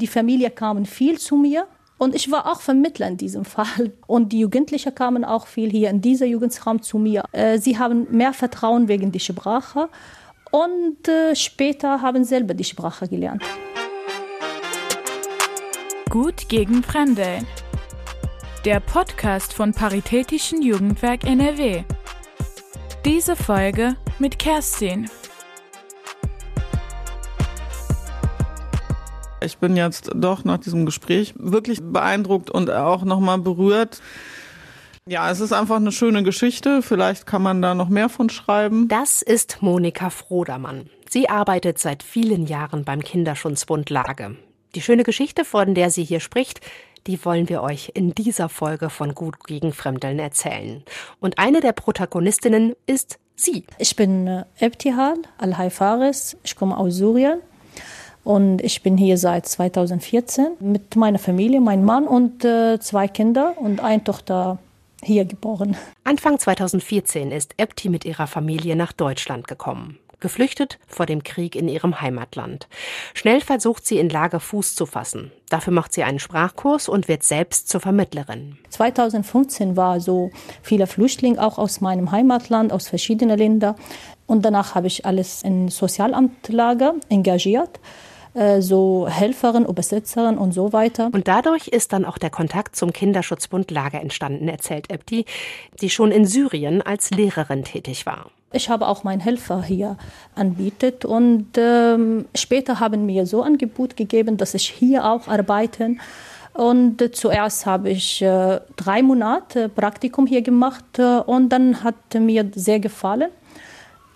Die Familie kam viel zu mir und ich war auch Vermittler in diesem Fall. Und die Jugendlichen kamen auch viel hier in dieser Jugendraum zu mir. Äh, sie haben mehr Vertrauen wegen der Sprache und äh, später haben selber die Sprache gelernt. Gut gegen Fremde. Der Podcast von Paritätischen Jugendwerk NRW. Diese Folge mit Kerstin. Ich bin jetzt doch nach diesem Gespräch wirklich beeindruckt und auch nochmal berührt. Ja, es ist einfach eine schöne Geschichte. Vielleicht kann man da noch mehr von schreiben. Das ist Monika Frodermann. Sie arbeitet seit vielen Jahren beim Kinderschutzbund Lage. Die schöne Geschichte, von der sie hier spricht, die wollen wir euch in dieser Folge von Gut gegen Fremdeln erzählen. Und eine der Protagonistinnen ist sie. Ich bin äh, Ebtihal Al-Haifaris. Ich komme aus Syrien. Und ich bin hier seit 2014 mit meiner Familie, meinem Mann und äh, zwei Kinder und eine Tochter hier geboren. Anfang 2014 ist Ebti mit ihrer Familie nach Deutschland gekommen. Geflüchtet vor dem Krieg in ihrem Heimatland. Schnell versucht sie in Lage Fuß zu fassen. Dafür macht sie einen Sprachkurs und wird selbst zur Vermittlerin. 2015 war so viele Flüchtlinge auch aus meinem Heimatland, aus verschiedenen Ländern. Und danach habe ich alles in Sozialamtlager engagiert so Helferin, Übersetzerin und so weiter. Und dadurch ist dann auch der Kontakt zum Kinderschutzbund Lager entstanden, erzählt Ebti, die schon in Syrien als Lehrerin tätig war. Ich habe auch meinen Helfer hier anbietet und ähm, später haben mir so Angebot gegeben, dass ich hier auch arbeite. Und äh, zuerst habe ich äh, drei Monate Praktikum hier gemacht äh, und dann hat mir sehr gefallen.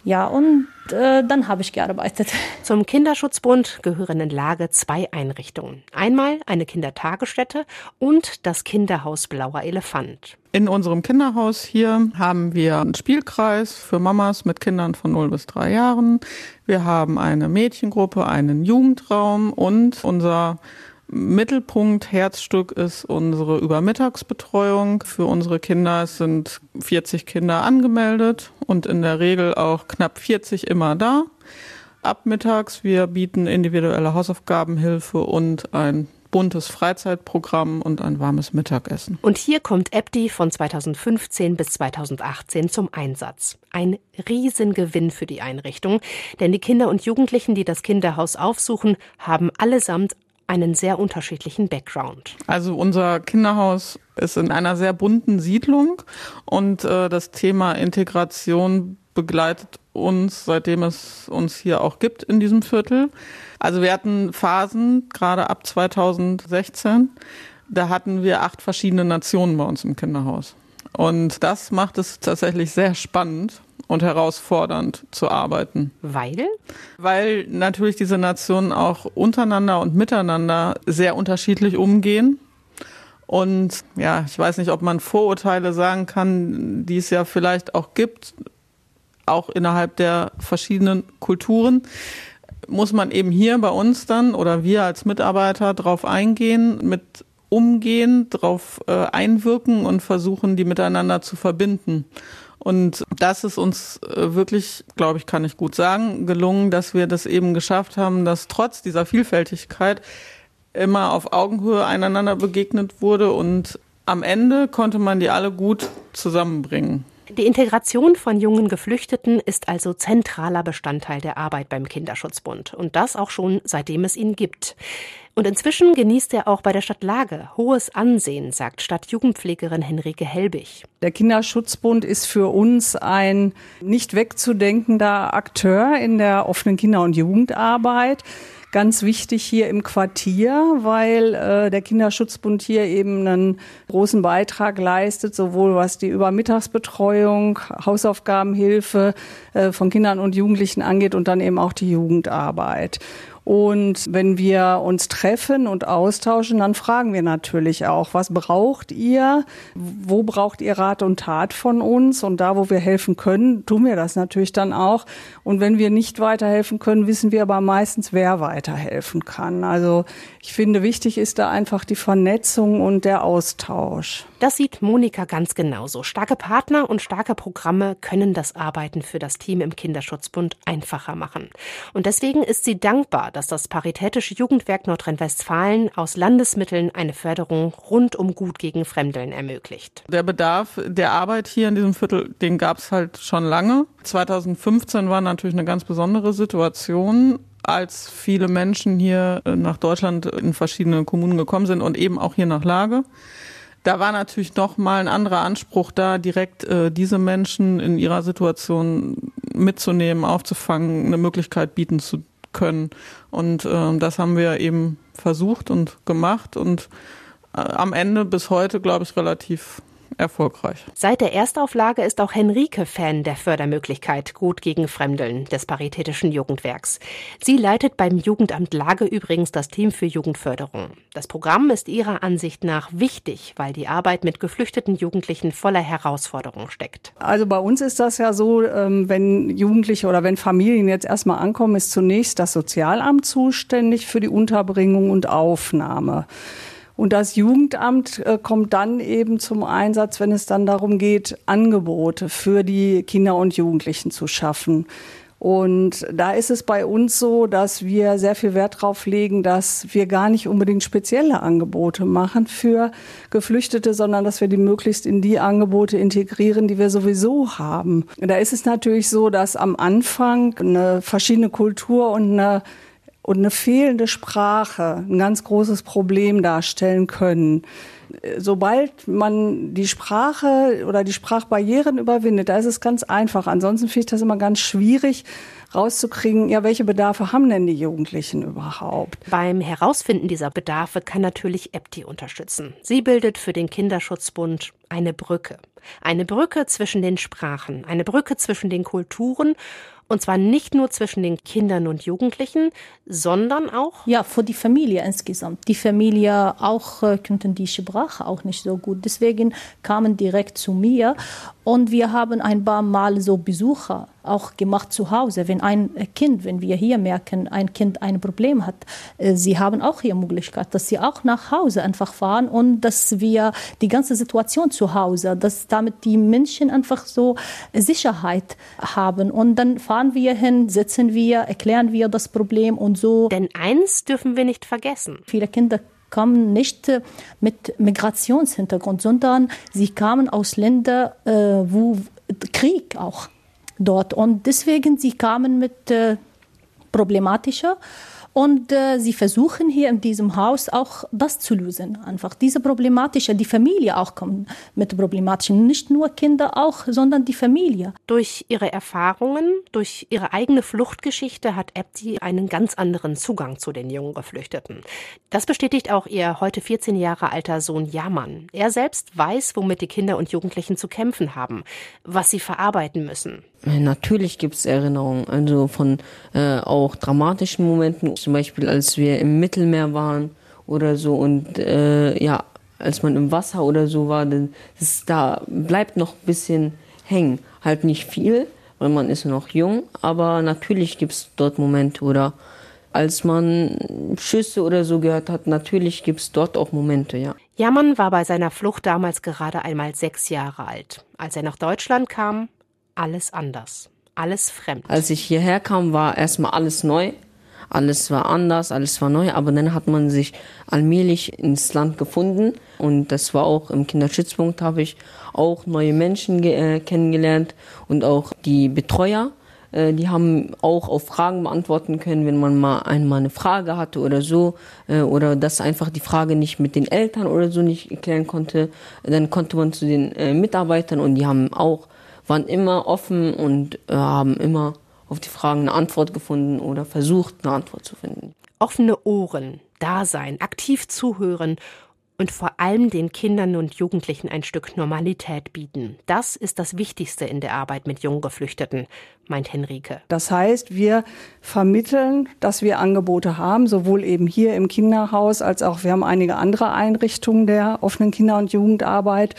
Ja, und äh, dann habe ich gearbeitet. Zum Kinderschutzbund gehören in Lage zwei Einrichtungen. Einmal eine Kindertagesstätte und das Kinderhaus Blauer Elefant. In unserem Kinderhaus hier haben wir einen Spielkreis für Mamas mit Kindern von 0 bis 3 Jahren. Wir haben eine Mädchengruppe, einen Jugendraum und unser Mittelpunkt, Herzstück ist unsere Übermittagsbetreuung für unsere Kinder. Sind 40 Kinder angemeldet und in der Regel auch knapp 40 immer da. Ab mittags, wir bieten individuelle Hausaufgabenhilfe und ein buntes Freizeitprogramm und ein warmes Mittagessen. Und hier kommt EBDI von 2015 bis 2018 zum Einsatz. Ein Riesengewinn für die Einrichtung, denn die Kinder und Jugendlichen, die das Kinderhaus aufsuchen, haben allesamt einen sehr unterschiedlichen Background. Also unser Kinderhaus ist in einer sehr bunten Siedlung und äh, das Thema Integration begleitet uns, seitdem es uns hier auch gibt in diesem Viertel. Also wir hatten Phasen, gerade ab 2016, da hatten wir acht verschiedene Nationen bei uns im Kinderhaus. Und das macht es tatsächlich sehr spannend, und herausfordernd zu arbeiten. Weil? Weil natürlich diese Nationen auch untereinander und miteinander sehr unterschiedlich umgehen. Und ja, ich weiß nicht, ob man Vorurteile sagen kann, die es ja vielleicht auch gibt, auch innerhalb der verschiedenen Kulturen muss man eben hier bei uns dann oder wir als Mitarbeiter drauf eingehen, mit umgehen, drauf äh, einwirken und versuchen, die miteinander zu verbinden. Und das ist uns äh, wirklich, glaube ich, kann ich gut sagen, gelungen, dass wir das eben geschafft haben, dass trotz dieser Vielfältigkeit immer auf Augenhöhe einander begegnet wurde und am Ende konnte man die alle gut zusammenbringen. Die Integration von jungen Geflüchteten ist also zentraler Bestandteil der Arbeit beim Kinderschutzbund und das auch schon seitdem es ihn gibt. Und inzwischen genießt er auch bei der Stadt Lage hohes Ansehen, sagt Stadtjugendpflegerin Henrike Helbig. Der Kinderschutzbund ist für uns ein nicht wegzudenkender Akteur in der offenen Kinder- und Jugendarbeit ganz wichtig hier im Quartier, weil äh, der Kinderschutzbund hier eben einen großen Beitrag leistet, sowohl was die Übermittagsbetreuung, Hausaufgabenhilfe äh, von Kindern und Jugendlichen angeht und dann eben auch die Jugendarbeit. Und wenn wir uns treffen und austauschen, dann fragen wir natürlich auch, was braucht ihr? Wo braucht ihr Rat und Tat von uns? Und da, wo wir helfen können, tun wir das natürlich dann auch. Und wenn wir nicht weiterhelfen können, wissen wir aber meistens, wer weiterhelfen kann. Also ich finde, wichtig ist da einfach die Vernetzung und der Austausch. Das sieht Monika ganz genauso. Starke Partner und starke Programme können das Arbeiten für das Team im Kinderschutzbund einfacher machen. Und deswegen ist sie dankbar, dass das Paritätische Jugendwerk Nordrhein-Westfalen aus Landesmitteln eine Förderung rund um Gut gegen Fremdeln ermöglicht. Der Bedarf der Arbeit hier in diesem Viertel, den gab es halt schon lange. 2015 war natürlich eine ganz besondere Situation als viele Menschen hier äh, nach Deutschland in verschiedene Kommunen gekommen sind und eben auch hier nach Lage. Da war natürlich noch mal ein anderer Anspruch da, direkt äh, diese Menschen in ihrer Situation mitzunehmen, aufzufangen, eine Möglichkeit bieten zu können. Und äh, das haben wir eben versucht und gemacht und äh, am Ende bis heute, glaube ich, relativ erfolgreich. Seit der Erstauflage ist auch Henrike Fan der Fördermöglichkeit Gut gegen Fremdeln des Paritätischen Jugendwerks. Sie leitet beim Jugendamt Lage übrigens das Team für Jugendförderung. Das Programm ist ihrer Ansicht nach wichtig, weil die Arbeit mit geflüchteten Jugendlichen voller Herausforderungen steckt. Also bei uns ist das ja so, ähm, wenn Jugendliche oder wenn Familien jetzt erstmal ankommen, ist zunächst das Sozialamt zuständig für die Unterbringung und Aufnahme. Und das Jugendamt äh, kommt dann eben zum Einsatz, wenn es dann darum geht, Angebote für die Kinder und Jugendlichen zu schaffen. Und da ist es bei uns so, dass wir sehr viel Wert darauf legen, dass wir gar nicht unbedingt spezielle Angebote machen für Geflüchtete, sondern dass wir die möglichst in die Angebote integrieren, die wir sowieso haben. Da ist es natürlich so, dass am Anfang eine verschiedene Kultur und eine und eine fehlende Sprache ein ganz großes Problem darstellen können. Sobald man die Sprache oder die Sprachbarrieren überwindet, da ist es ganz einfach. Ansonsten finde ich das immer ganz schwierig, rauszukriegen, ja, welche Bedarfe haben denn die Jugendlichen überhaupt? Beim Herausfinden dieser Bedarfe kann natürlich EPTI unterstützen. Sie bildet für den Kinderschutzbund eine Brücke. Eine Brücke zwischen den Sprachen, eine Brücke zwischen den Kulturen und zwar nicht nur zwischen den Kindern und Jugendlichen, sondern auch. Ja, für die Familie insgesamt. Die Familie auch äh, könnten die Sprache auch nicht so gut. Deswegen kamen direkt zu mir und wir haben ein paar Mal so Besucher auch gemacht zu Hause. Wenn ein Kind, wenn wir hier merken, ein Kind ein Problem hat, äh, sie haben auch hier Möglichkeit, dass sie auch nach Hause einfach fahren und dass wir die ganze Situation zu Hause, dass damit die Menschen einfach so Sicherheit haben. Und dann fahren wir hin, sitzen wir, erklären wir das Problem und so. Denn eins dürfen wir nicht vergessen. Viele Kinder kommen nicht äh, mit Migrationshintergrund, sondern sie kamen aus Ländern, äh, wo Krieg auch dort. Und deswegen, sie kamen mit äh, problematischer und äh, sie versuchen hier in diesem Haus auch das zu lösen. Einfach diese problematische, die Familie auch kommt mit problematischen, nicht nur Kinder auch, sondern die Familie. Durch ihre Erfahrungen, durch ihre eigene Fluchtgeschichte hat Ebdi einen ganz anderen Zugang zu den jungen Geflüchteten. Das bestätigt auch ihr heute 14 Jahre alter Sohn Jamann. Er selbst weiß, womit die Kinder und Jugendlichen zu kämpfen haben, was sie verarbeiten müssen. Natürlich gibt es Erinnerungen, also von äh, auch dramatischen Momenten, zum Beispiel als wir im Mittelmeer waren oder so und äh, ja, als man im Wasser oder so war, das, da bleibt noch ein bisschen hängen. Halt nicht viel, weil man ist noch jung, aber natürlich gibt es dort Momente oder als man Schüsse oder so gehört hat, natürlich gibt es dort auch Momente, ja. Jamann war bei seiner Flucht damals gerade einmal sechs Jahre alt. Als er nach Deutschland kam, alles anders, alles fremd. Als ich hierher kam, war erstmal alles neu. Alles war anders, alles war neu, aber dann hat man sich allmählich ins Land gefunden und das war auch im Kinderschützpunkt habe ich auch neue Menschen äh, kennengelernt und auch die Betreuer, äh, die haben auch auf Fragen beantworten können, wenn man mal einmal eine Frage hatte oder so äh, oder dass einfach die Frage nicht mit den Eltern oder so nicht erklären konnte, dann konnte man zu den äh, Mitarbeitern und die haben auch waren immer offen und äh, haben immer auf die Fragen eine Antwort gefunden oder versucht, eine Antwort zu finden. Offene Ohren, Dasein, aktiv zuhören und vor allem den Kindern und Jugendlichen ein Stück Normalität bieten. Das ist das Wichtigste in der Arbeit mit jungen Geflüchteten, meint Henrike. Das heißt, wir vermitteln, dass wir Angebote haben, sowohl eben hier im Kinderhaus als auch wir haben einige andere Einrichtungen der offenen Kinder- und Jugendarbeit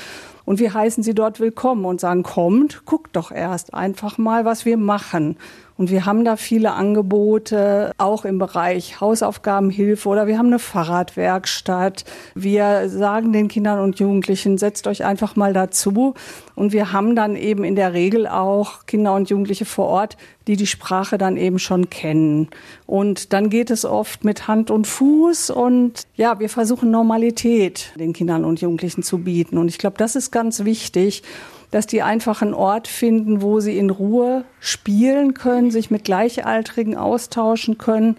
und wir heißen sie dort willkommen und sagen, kommt, guckt doch erst einfach mal, was wir machen. Und wir haben da viele Angebote, auch im Bereich Hausaufgabenhilfe oder wir haben eine Fahrradwerkstatt. Wir sagen den Kindern und Jugendlichen, setzt euch einfach mal dazu. Und wir haben dann eben in der Regel auch Kinder und Jugendliche vor Ort, die die Sprache dann eben schon kennen. Und dann geht es oft mit Hand und Fuß und ja, wir versuchen Normalität den Kindern und Jugendlichen zu bieten. Und ich glaube, das ist ganz wichtig dass die einfach einen Ort finden, wo sie in Ruhe spielen können, sich mit Gleichaltrigen austauschen können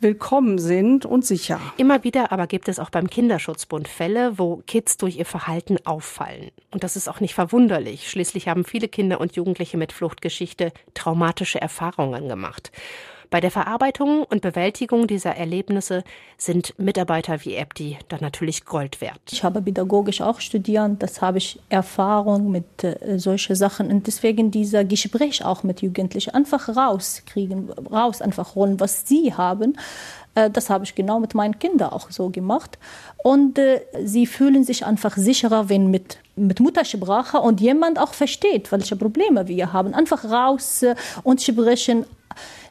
willkommen sind und sicher. Immer wieder aber gibt es auch beim Kinderschutzbund Fälle, wo Kids durch ihr Verhalten auffallen. Und das ist auch nicht verwunderlich. Schließlich haben viele Kinder und Jugendliche mit Fluchtgeschichte traumatische Erfahrungen gemacht. Bei der Verarbeitung und Bewältigung dieser Erlebnisse sind Mitarbeiter wie Ebdi dann natürlich Gold wert. Ich habe pädagogisch auch studiert, das habe ich Erfahrung mit äh, solchen Sachen und deswegen dieser Gespräch auch mit Jugendlichen einfach rauskriegen, raus einfach holen, was sie haben. Äh, das habe ich genau mit meinen Kindern auch so gemacht. Und äh, sie fühlen sich einfach sicherer, wenn mit, mit Muttersprache und jemand auch versteht, welche Probleme wir haben. Einfach raus äh, und sprechen,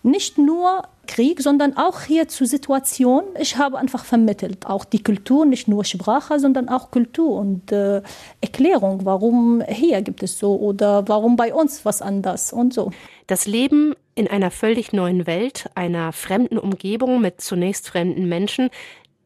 nicht nur Krieg, sondern auch hier zur Situation. Ich habe einfach vermittelt, auch die Kultur, nicht nur Sprache, sondern auch Kultur und äh, Erklärung, warum hier gibt es so oder warum bei uns was anders und so. Das Leben in einer völlig neuen Welt, einer fremden Umgebung mit zunächst fremden Menschen,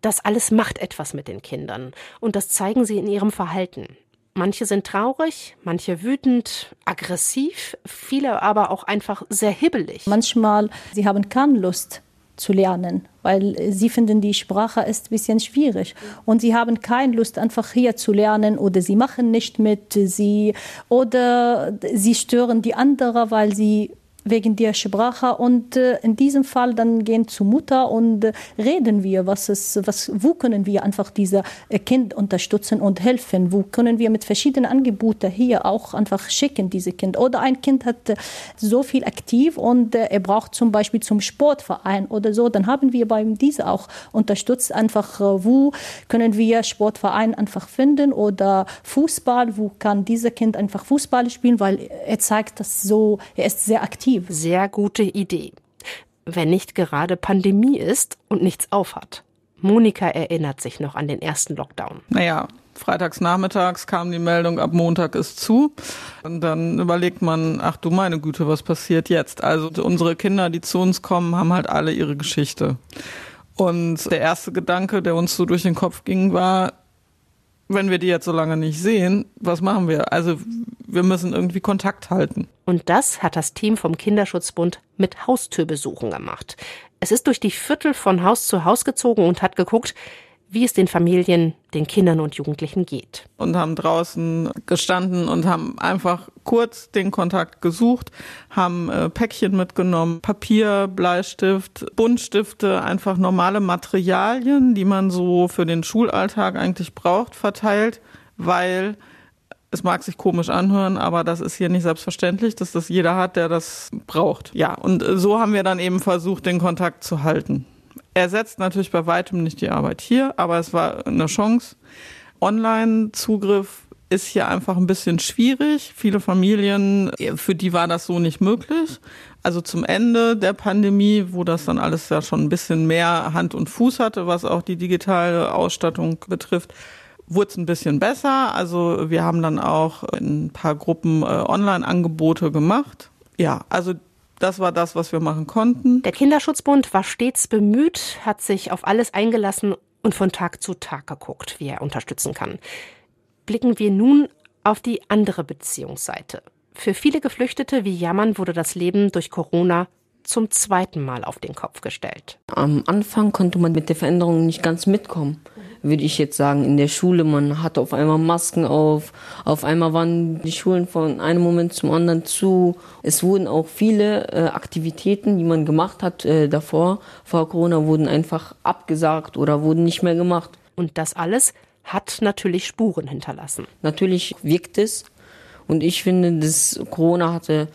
das alles macht etwas mit den Kindern und das zeigen sie in ihrem Verhalten. Manche sind traurig, manche wütend, aggressiv, viele aber auch einfach sehr hibbelig. Manchmal, sie haben keine Lust zu lernen, weil sie finden, die Sprache ist ein bisschen schwierig. Und sie haben keine Lust, einfach hier zu lernen oder sie machen nicht mit, sie, oder sie stören die anderen, weil sie wegen der Sprache. Und äh, in diesem Fall dann gehen zu Mutter und äh, reden wir, was ist, was, wo können wir einfach diese äh, Kind unterstützen und helfen, wo können wir mit verschiedenen Angeboten hier auch einfach schicken, diese Kind. Oder ein Kind hat äh, so viel aktiv und äh, er braucht zum Beispiel zum Sportverein oder so, dann haben wir bei diese auch unterstützt, einfach äh, wo können wir Sportverein einfach finden oder Fußball, wo kann dieser Kind einfach Fußball spielen, weil er zeigt das so, er ist sehr aktiv Initiative. Sehr gute Idee. Wenn nicht gerade Pandemie ist und nichts aufhat. Monika erinnert sich noch an den ersten Lockdown. Naja, freitags nachmittags kam die Meldung, ab Montag ist zu. Und dann überlegt man, ach du meine Güte, was passiert jetzt? Also unsere Kinder, die zu uns kommen, haben halt alle ihre Geschichte. Und der erste Gedanke, der uns so durch den Kopf ging, war, wenn wir die jetzt so lange nicht sehen, was machen wir? Also wir müssen irgendwie Kontakt halten. Und das hat das Team vom Kinderschutzbund mit Haustürbesuchen gemacht. Es ist durch die Viertel von Haus zu Haus gezogen und hat geguckt, wie es den Familien, den Kindern und Jugendlichen geht. Und haben draußen gestanden und haben einfach kurz den Kontakt gesucht, haben äh, Päckchen mitgenommen, Papier, Bleistift, Buntstifte, einfach normale Materialien, die man so für den Schulalltag eigentlich braucht, verteilt, weil es mag sich komisch anhören, aber das ist hier nicht selbstverständlich, dass das jeder hat, der das braucht. Ja, und äh, so haben wir dann eben versucht, den Kontakt zu halten. Ersetzt natürlich bei weitem nicht die Arbeit hier, aber es war eine Chance. Online-Zugriff ist hier einfach ein bisschen schwierig. Viele Familien, für die war das so nicht möglich. Also zum Ende der Pandemie, wo das dann alles ja schon ein bisschen mehr Hand und Fuß hatte, was auch die digitale Ausstattung betrifft, wurde es ein bisschen besser. Also wir haben dann auch in ein paar Gruppen äh, Online-Angebote gemacht. Ja, also das war das, was wir machen konnten. Der Kinderschutzbund war stets bemüht, hat sich auf alles eingelassen und von Tag zu Tag geguckt, wie er unterstützen kann. Blicken wir nun auf die andere Beziehungsseite. Für viele Geflüchtete wie Jammern wurde das Leben durch Corona zum zweiten Mal auf den Kopf gestellt. Am Anfang konnte man mit der Veränderung nicht ganz mitkommen würde ich jetzt sagen, in der Schule. Man hatte auf einmal Masken auf, auf einmal waren die Schulen von einem Moment zum anderen zu. Es wurden auch viele äh, Aktivitäten, die man gemacht hat äh, davor, vor Corona, wurden einfach abgesagt oder wurden nicht mehr gemacht. Und das alles hat natürlich Spuren hinterlassen. Natürlich wirkt es. Und ich finde, dass Corona hatte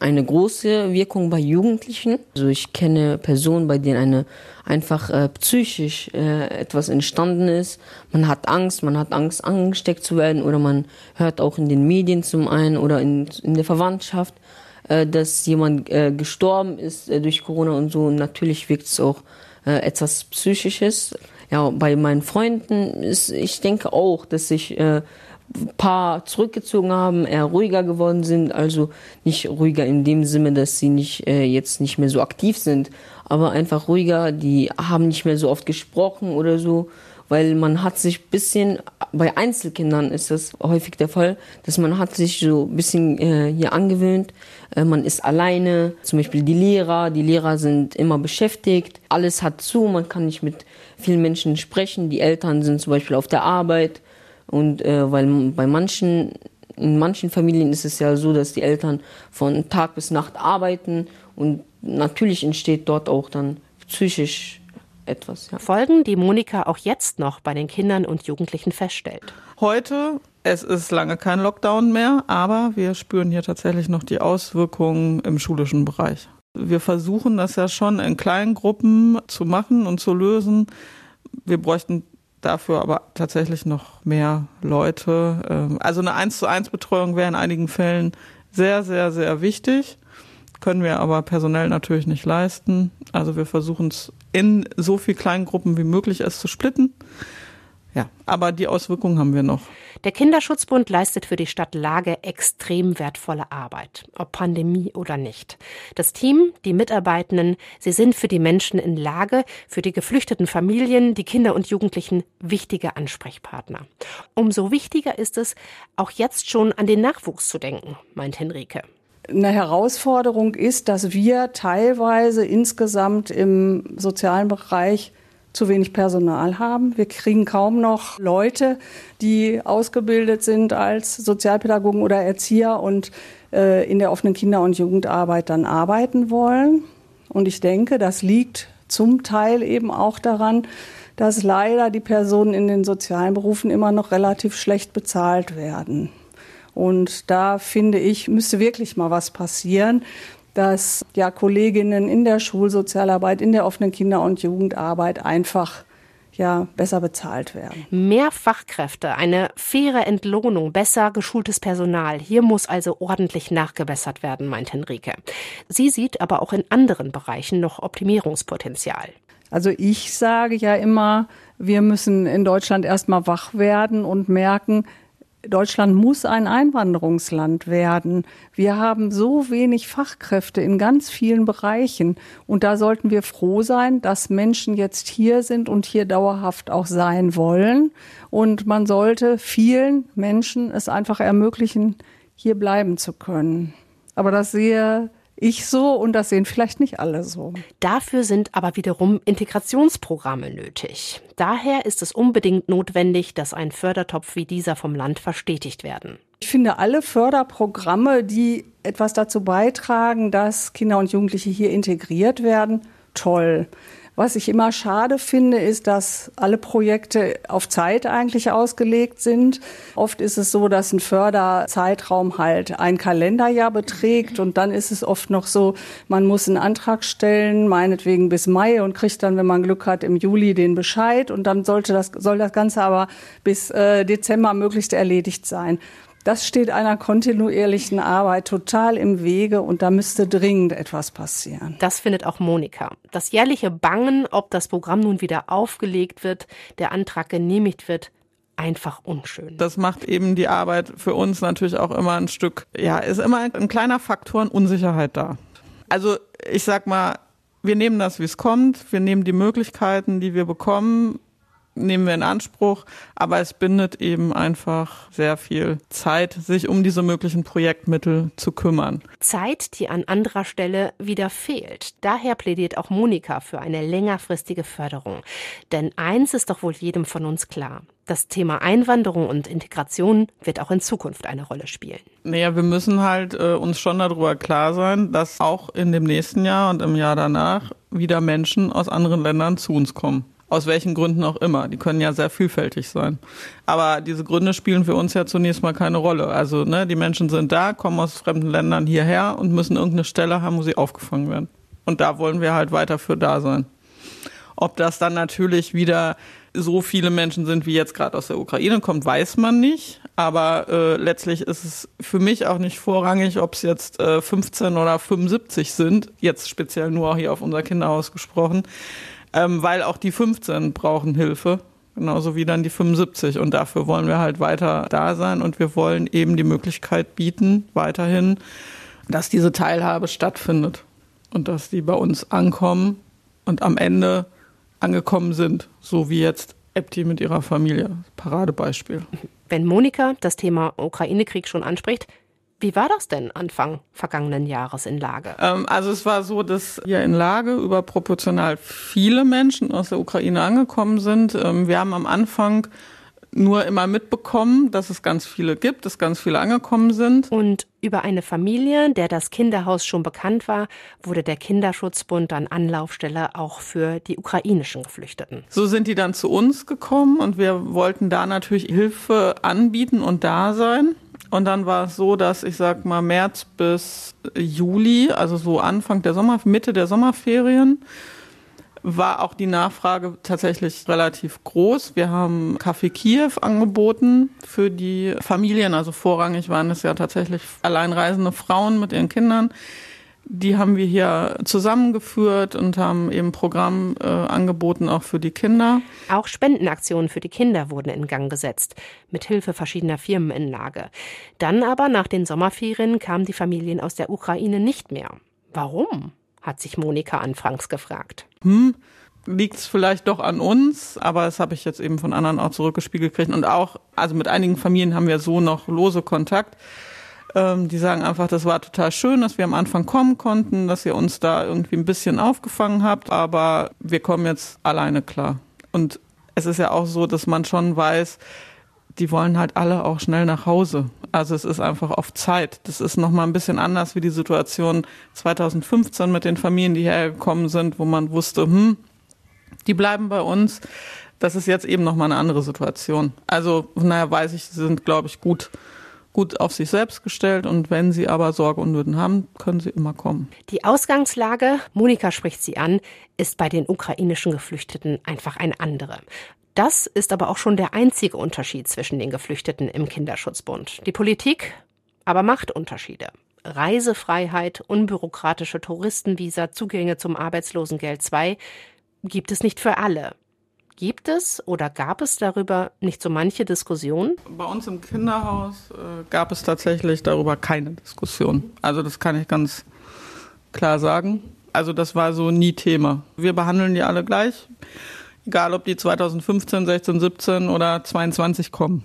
eine große Wirkung bei Jugendlichen. Also ich kenne Personen, bei denen eine einfach äh, psychisch äh, etwas entstanden ist. Man hat Angst, man hat Angst, angesteckt zu werden oder man hört auch in den Medien zum einen oder in, in der Verwandtschaft äh, dass jemand äh, gestorben ist äh, durch Corona und so. Und natürlich wirkt es auch äh, etwas Psychisches. Ja, bei meinen Freunden ist, ich denke auch, dass sich äh, paar zurückgezogen haben, eher ruhiger geworden sind. Also nicht ruhiger in dem Sinne, dass sie nicht äh, jetzt nicht mehr so aktiv sind, aber einfach ruhiger. Die haben nicht mehr so oft gesprochen oder so, weil man hat sich bisschen bei Einzelkindern ist das häufig der Fall, dass man hat sich so bisschen äh, hier angewöhnt. Äh, man ist alleine. Zum Beispiel die Lehrer. Die Lehrer sind immer beschäftigt. Alles hat zu. Man kann nicht mit vielen Menschen sprechen. Die Eltern sind zum Beispiel auf der Arbeit. Und äh, weil bei manchen, in manchen Familien ist es ja so, dass die Eltern von Tag bis Nacht arbeiten und natürlich entsteht dort auch dann psychisch etwas. Ja. Folgen, die Monika auch jetzt noch bei den Kindern und Jugendlichen feststellt. Heute, es ist lange kein Lockdown mehr, aber wir spüren hier tatsächlich noch die Auswirkungen im schulischen Bereich. Wir versuchen das ja schon in kleinen Gruppen zu machen und zu lösen. Wir bräuchten dafür aber tatsächlich noch mehr Leute. Ähm, also eine 1 zu 1 Betreuung wäre in einigen Fällen sehr, sehr, sehr wichtig. Können wir aber personell natürlich nicht leisten. Also wir versuchen es in so viel kleinen Gruppen wie möglich es zu splitten. Ja, aber die Auswirkungen haben wir noch. Der Kinderschutzbund leistet für die Stadt Lage extrem wertvolle Arbeit, ob Pandemie oder nicht. Das Team, die Mitarbeitenden, sie sind für die Menschen in Lage, für die geflüchteten Familien, die Kinder und Jugendlichen wichtige Ansprechpartner. Umso wichtiger ist es, auch jetzt schon an den Nachwuchs zu denken, meint Henrike eine Herausforderung ist, dass wir teilweise insgesamt im sozialen Bereich zu wenig Personal haben. Wir kriegen kaum noch Leute, die ausgebildet sind als Sozialpädagogen oder Erzieher und äh, in der offenen Kinder- und Jugendarbeit dann arbeiten wollen. Und ich denke, das liegt zum Teil eben auch daran, dass leider die Personen in den sozialen Berufen immer noch relativ schlecht bezahlt werden. Und da finde ich, müsste wirklich mal was passieren, dass ja Kolleginnen in der Schulsozialarbeit, in der offenen Kinder- und Jugendarbeit einfach ja besser bezahlt werden. Mehr Fachkräfte, eine faire Entlohnung, besser geschultes Personal. Hier muss also ordentlich nachgebessert werden, meint Henrike. Sie sieht aber auch in anderen Bereichen noch Optimierungspotenzial. Also ich sage ja immer, wir müssen in Deutschland erstmal wach werden und merken, Deutschland muss ein Einwanderungsland werden. Wir haben so wenig Fachkräfte in ganz vielen Bereichen. Und da sollten wir froh sein, dass Menschen jetzt hier sind und hier dauerhaft auch sein wollen. Und man sollte vielen Menschen es einfach ermöglichen, hier bleiben zu können. Aber das sehe ich so und das sehen vielleicht nicht alle so. Dafür sind aber wiederum Integrationsprogramme nötig. Daher ist es unbedingt notwendig, dass ein Fördertopf wie dieser vom Land verstetigt werden. Ich finde alle Förderprogramme, die etwas dazu beitragen, dass Kinder und Jugendliche hier integriert werden, toll. Was ich immer schade finde, ist, dass alle Projekte auf Zeit eigentlich ausgelegt sind. Oft ist es so, dass ein Förderzeitraum halt ein Kalenderjahr beträgt und dann ist es oft noch so, man muss einen Antrag stellen, meinetwegen bis Mai und kriegt dann, wenn man Glück hat, im Juli den Bescheid und dann sollte das, soll das Ganze aber bis äh, Dezember möglichst erledigt sein. Das steht einer kontinuierlichen Arbeit total im Wege und da müsste dringend etwas passieren. Das findet auch Monika. Das jährliche Bangen, ob das Programm nun wieder aufgelegt wird, der Antrag genehmigt wird, einfach unschön. Das macht eben die Arbeit für uns natürlich auch immer ein Stück, ja, ist immer ein kleiner Faktor Unsicherheit da. Also ich sag mal, wir nehmen das, wie es kommt. Wir nehmen die Möglichkeiten, die wir bekommen nehmen wir in Anspruch, aber es bindet eben einfach sehr viel Zeit, sich um diese möglichen Projektmittel zu kümmern. Zeit, die an anderer Stelle wieder fehlt. Daher plädiert auch Monika für eine längerfristige Förderung. Denn eins ist doch wohl jedem von uns klar. Das Thema Einwanderung und Integration wird auch in Zukunft eine Rolle spielen. Naja, wir müssen halt äh, uns schon darüber klar sein, dass auch in dem nächsten Jahr und im Jahr danach wieder Menschen aus anderen Ländern zu uns kommen. Aus welchen Gründen auch immer. Die können ja sehr vielfältig sein. Aber diese Gründe spielen für uns ja zunächst mal keine Rolle. Also ne, die Menschen sind da, kommen aus fremden Ländern hierher und müssen irgendeine Stelle haben, wo sie aufgefangen werden. Und da wollen wir halt weiter für da sein. Ob das dann natürlich wieder so viele Menschen sind, wie jetzt gerade aus der Ukraine kommt, weiß man nicht. Aber äh, letztlich ist es für mich auch nicht vorrangig, ob es jetzt äh, 15 oder 75 sind, jetzt speziell nur hier auf unser Kinderhaus gesprochen, ähm, weil auch die 15 brauchen Hilfe, genauso wie dann die 75. Und dafür wollen wir halt weiter da sein und wir wollen eben die Möglichkeit bieten, weiterhin, dass diese Teilhabe stattfindet und dass die bei uns ankommen und am Ende angekommen sind, so wie jetzt Epti mit ihrer Familie. Paradebeispiel. Wenn Monika das Thema Ukraine-Krieg schon anspricht, wie war das denn Anfang vergangenen Jahres in Lage? Ähm, also es war so, dass hier in Lage überproportional viele Menschen aus der Ukraine angekommen sind. Ähm, wir haben am Anfang nur immer mitbekommen, dass es ganz viele gibt, dass ganz viele angekommen sind. Und über eine Familie, der das Kinderhaus schon bekannt war, wurde der Kinderschutzbund dann Anlaufstelle auch für die ukrainischen Geflüchteten. So sind die dann zu uns gekommen und wir wollten da natürlich Hilfe anbieten und da sein. Und dann war es so, dass ich sag mal März bis Juli, also so Anfang der Sommer, Mitte der Sommerferien, war auch die Nachfrage tatsächlich relativ groß. Wir haben Café Kiew angeboten für die Familien. Also vorrangig waren es ja tatsächlich alleinreisende Frauen mit ihren Kindern. Die haben wir hier zusammengeführt und haben eben Programm äh, angeboten auch für die Kinder. Auch Spendenaktionen für die Kinder wurden in Gang gesetzt, mit Hilfe verschiedener Firmen in Lage. Dann aber nach den Sommerferien kamen die Familien aus der Ukraine nicht mehr. Warum? hat sich Monika anfangs gefragt. Hm, liegt es vielleicht doch an uns, aber das habe ich jetzt eben von anderen auch zurückgespiegelt gekriegt. Und auch, also mit einigen Familien haben wir so noch lose Kontakt. Ähm, die sagen einfach, das war total schön, dass wir am Anfang kommen konnten, dass ihr uns da irgendwie ein bisschen aufgefangen habt, aber wir kommen jetzt alleine klar. Und es ist ja auch so, dass man schon weiß, die wollen halt alle auch schnell nach Hause. Also es ist einfach auf Zeit. Das ist nochmal ein bisschen anders wie die Situation 2015 mit den Familien, die hergekommen sind, wo man wusste, hm, die bleiben bei uns. Das ist jetzt eben nochmal eine andere Situation. Also, naja, weiß ich, sie sind, glaube ich, gut, gut auf sich selbst gestellt und wenn sie aber Sorge und Nöten haben, können sie immer kommen. Die Ausgangslage, Monika spricht sie an, ist bei den ukrainischen Geflüchteten einfach eine andere. Das ist aber auch schon der einzige Unterschied zwischen den Geflüchteten im Kinderschutzbund. Die Politik aber macht Unterschiede. Reisefreiheit, unbürokratische Touristenvisa, Zugänge zum Arbeitslosengeld 2 gibt es nicht für alle. Gibt es oder gab es darüber nicht so manche Diskussion? Bei uns im Kinderhaus äh, gab es tatsächlich darüber keine Diskussion. Also das kann ich ganz klar sagen. Also das war so nie Thema. Wir behandeln die alle gleich egal ob die 2015, 16, 17 oder 22 kommen.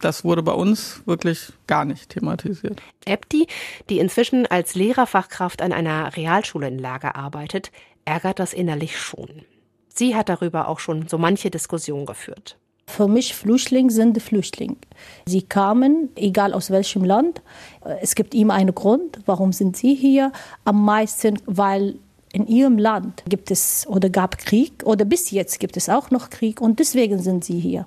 Das wurde bei uns wirklich gar nicht thematisiert. Epti, die inzwischen als Lehrerfachkraft an einer Realschule in Lager arbeitet, ärgert das innerlich schon. Sie hat darüber auch schon so manche Diskussion geführt. Für mich Flüchtlinge sind Flüchtlinge. Sie kamen, egal aus welchem Land. Es gibt immer einen Grund, warum sind sie hier. Am meisten, weil in ihrem Land gibt es oder gab Krieg oder bis jetzt gibt es auch noch Krieg und deswegen sind sie hier.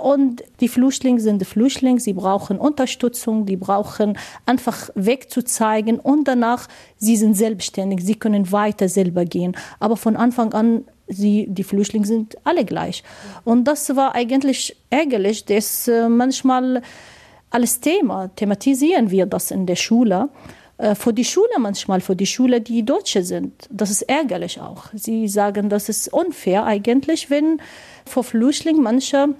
Und die Flüchtlinge sind Flüchtlinge, sie brauchen Unterstützung, die brauchen einfach Weg zu zeigen und danach, sie sind selbstständig, sie können weiter selber gehen. Aber von Anfang an, sie, die Flüchtlinge sind alle gleich. Und das war eigentlich ärgerlich, dass äh, manchmal alles Thema, thematisieren wir das in der Schule. Äh, für die Schule manchmal, für die Schule, die Deutsche sind. Das ist ärgerlich auch. Sie sagen, das ist unfair eigentlich, wenn vor Flüchtlingen manche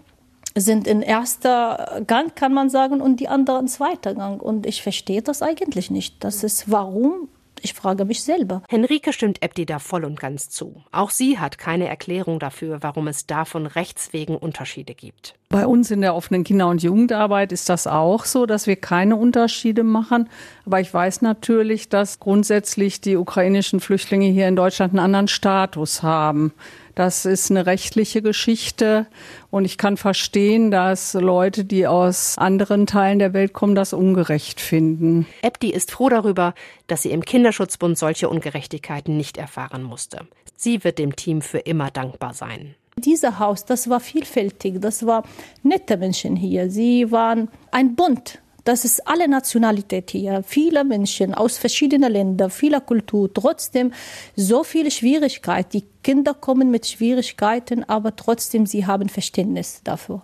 sind in erster Gang, kann man sagen, und die anderen in zweiter Gang. Und ich verstehe das eigentlich nicht. Das ist, warum ich frage mich selber. Henrike stimmt Ebdi da voll und ganz zu. Auch sie hat keine Erklärung dafür, warum es davon rechts wegen Unterschiede gibt. Bei uns in der offenen Kinder- und Jugendarbeit ist das auch so, dass wir keine Unterschiede machen. Aber ich weiß natürlich, dass grundsätzlich die ukrainischen Flüchtlinge hier in Deutschland einen anderen Status haben. Das ist eine rechtliche Geschichte und ich kann verstehen, dass Leute, die aus anderen Teilen der Welt kommen, das ungerecht finden. Ebdi ist froh darüber, dass sie im Kinderschutzbund solche Ungerechtigkeiten nicht erfahren musste. Sie wird dem Team für immer dankbar sein. Dieses Haus, das war vielfältig, das war nette Menschen hier. Sie waren ein Bund Das ist alle Nationalität hier, viele Menschen aus verschiedenen Ländern, vieler Kultur, trotzdem so viele Schwierigkeiten. Die Kinder kommen mit Schwierigkeiten, aber trotzdem sie haben Verständnis dafür.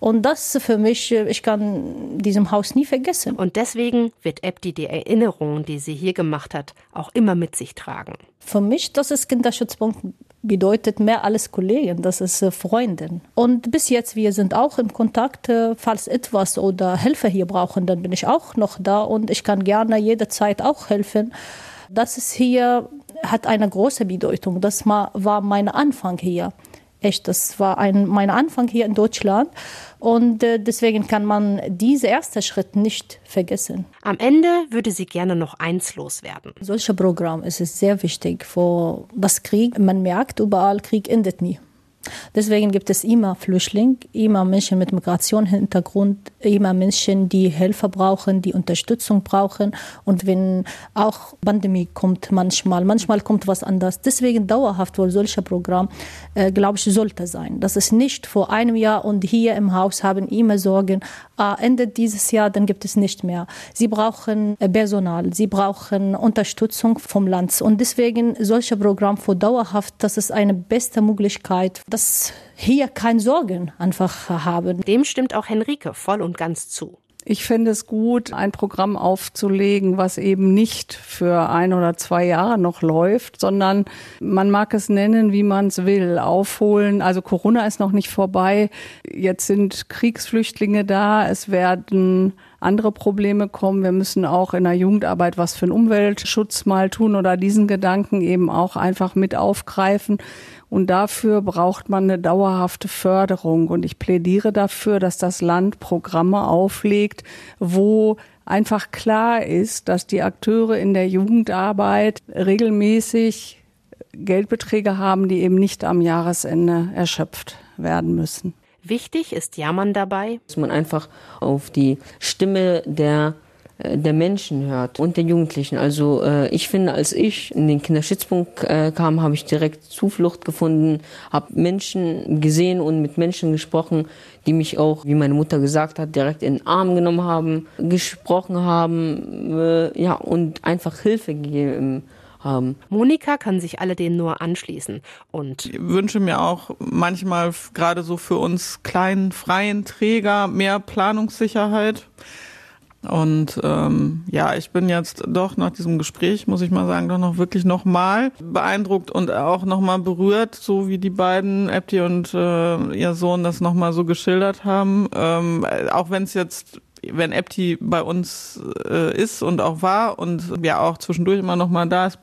Und das für mich, ich kann diesem Haus nie vergessen. Und deswegen wird Ebdi die Erinnerungen, die sie hier gemacht hat, auch immer mit sich tragen. Für mich, das ist Kinderschutzpunkt bedeutet mehr als Kollegen, das ist äh, Freundin. Und bis jetzt, wir sind auch im Kontakt, äh, falls etwas oder Hilfe hier brauchen, dann bin ich auch noch da und ich kann gerne jederzeit auch helfen. Das ist hier, hat eine große Bedeutung. Das war mein Anfang hier. Echt, das war ein, mein Anfang hier in Deutschland. Und äh, deswegen kann man diese erste Schritt nicht vergessen. Am Ende würde sie gerne noch eins loswerden. Solche Programm ist es sehr wichtig vor das Krieg. Man merkt überall, Krieg endet nie. Deswegen gibt es immer Flüchtlinge, immer Menschen mit Migrationshintergrund, immer Menschen, die Hilfe brauchen, die Unterstützung brauchen. Und wenn auch Pandemie kommt manchmal, manchmal kommt was anderes. Deswegen dauerhaft wohl solcher Programm, äh, glaube ich, sollte sein. Das ist nicht vor einem Jahr und hier im Haus haben immer Sorgen, ah, Ende dieses Jahr, dann gibt es nicht mehr. Sie brauchen äh, Personal, sie brauchen Unterstützung vom Land. Und deswegen solcher Programm für dauerhaft, das ist eine beste Möglichkeit, dass hier keine Sorgen einfach haben. Dem stimmt auch Henrike voll und ganz zu. Ich fände es gut, ein Programm aufzulegen, was eben nicht für ein oder zwei Jahre noch läuft, sondern man mag es nennen, wie man es will. Aufholen. Also Corona ist noch nicht vorbei. Jetzt sind Kriegsflüchtlinge da. Es werden andere Probleme kommen. Wir müssen auch in der Jugendarbeit was für den Umweltschutz mal tun oder diesen Gedanken eben auch einfach mit aufgreifen. Und dafür braucht man eine dauerhafte Förderung. Und ich plädiere dafür, dass das Land Programme auflegt, wo einfach klar ist, dass die Akteure in der Jugendarbeit regelmäßig Geldbeträge haben, die eben nicht am Jahresende erschöpft werden müssen. Wichtig ist Jammern dabei, dass man einfach auf die Stimme der der Menschen hört und der Jugendlichen. Also äh, ich finde, als ich in den Kinderschützpunkt äh, kam, habe ich direkt Zuflucht gefunden, habe Menschen gesehen und mit Menschen gesprochen, die mich auch, wie meine Mutter gesagt hat, direkt in den Arm genommen haben, gesprochen haben, äh, ja und einfach Hilfe gegeben haben. Monika kann sich alledem nur anschließen und ich wünsche mir auch manchmal gerade so für uns kleinen freien Träger mehr Planungssicherheit und ähm, ja, ich bin jetzt doch nach diesem Gespräch, muss ich mal sagen, doch noch wirklich nochmal beeindruckt und auch nochmal berührt, so wie die beiden, Epti und äh, ihr Sohn, das nochmal so geschildert haben. Ähm, auch wenn es jetzt wenn Epti bei uns äh, ist und auch war und ja auch zwischendurch immer noch mal da ist,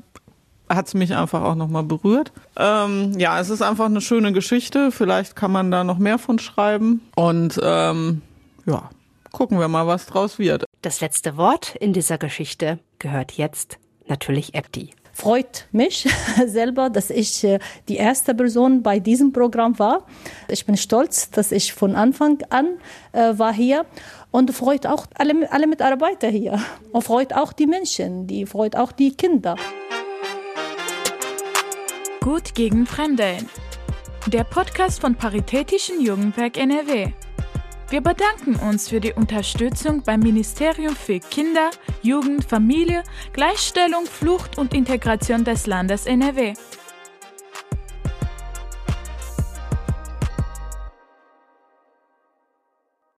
hat es mich einfach auch noch mal berührt. Ähm, ja, es ist einfach eine schöne Geschichte. Vielleicht kann man da noch mehr von schreiben. Und ähm, ja, gucken wir mal, was draus wird. Das letzte Wort in dieser Geschichte gehört jetzt natürlich Ebdi. Freut mich selber, dass ich äh, die erste Person bei diesem Programm war. Ich bin stolz, dass ich von Anfang an äh, war hier und freut auch alle, alle Mitarbeiter hier und freut auch die Menschen, die freut auch die Kinder. Gut gegen Fremde. Der Podcast von Paritätischen Jugendwerk NRW. Wir bedanken uns für die Unterstützung beim Ministerium für Kinder, Jugend, Familie, Gleichstellung, Flucht und Integration des Landes NRW.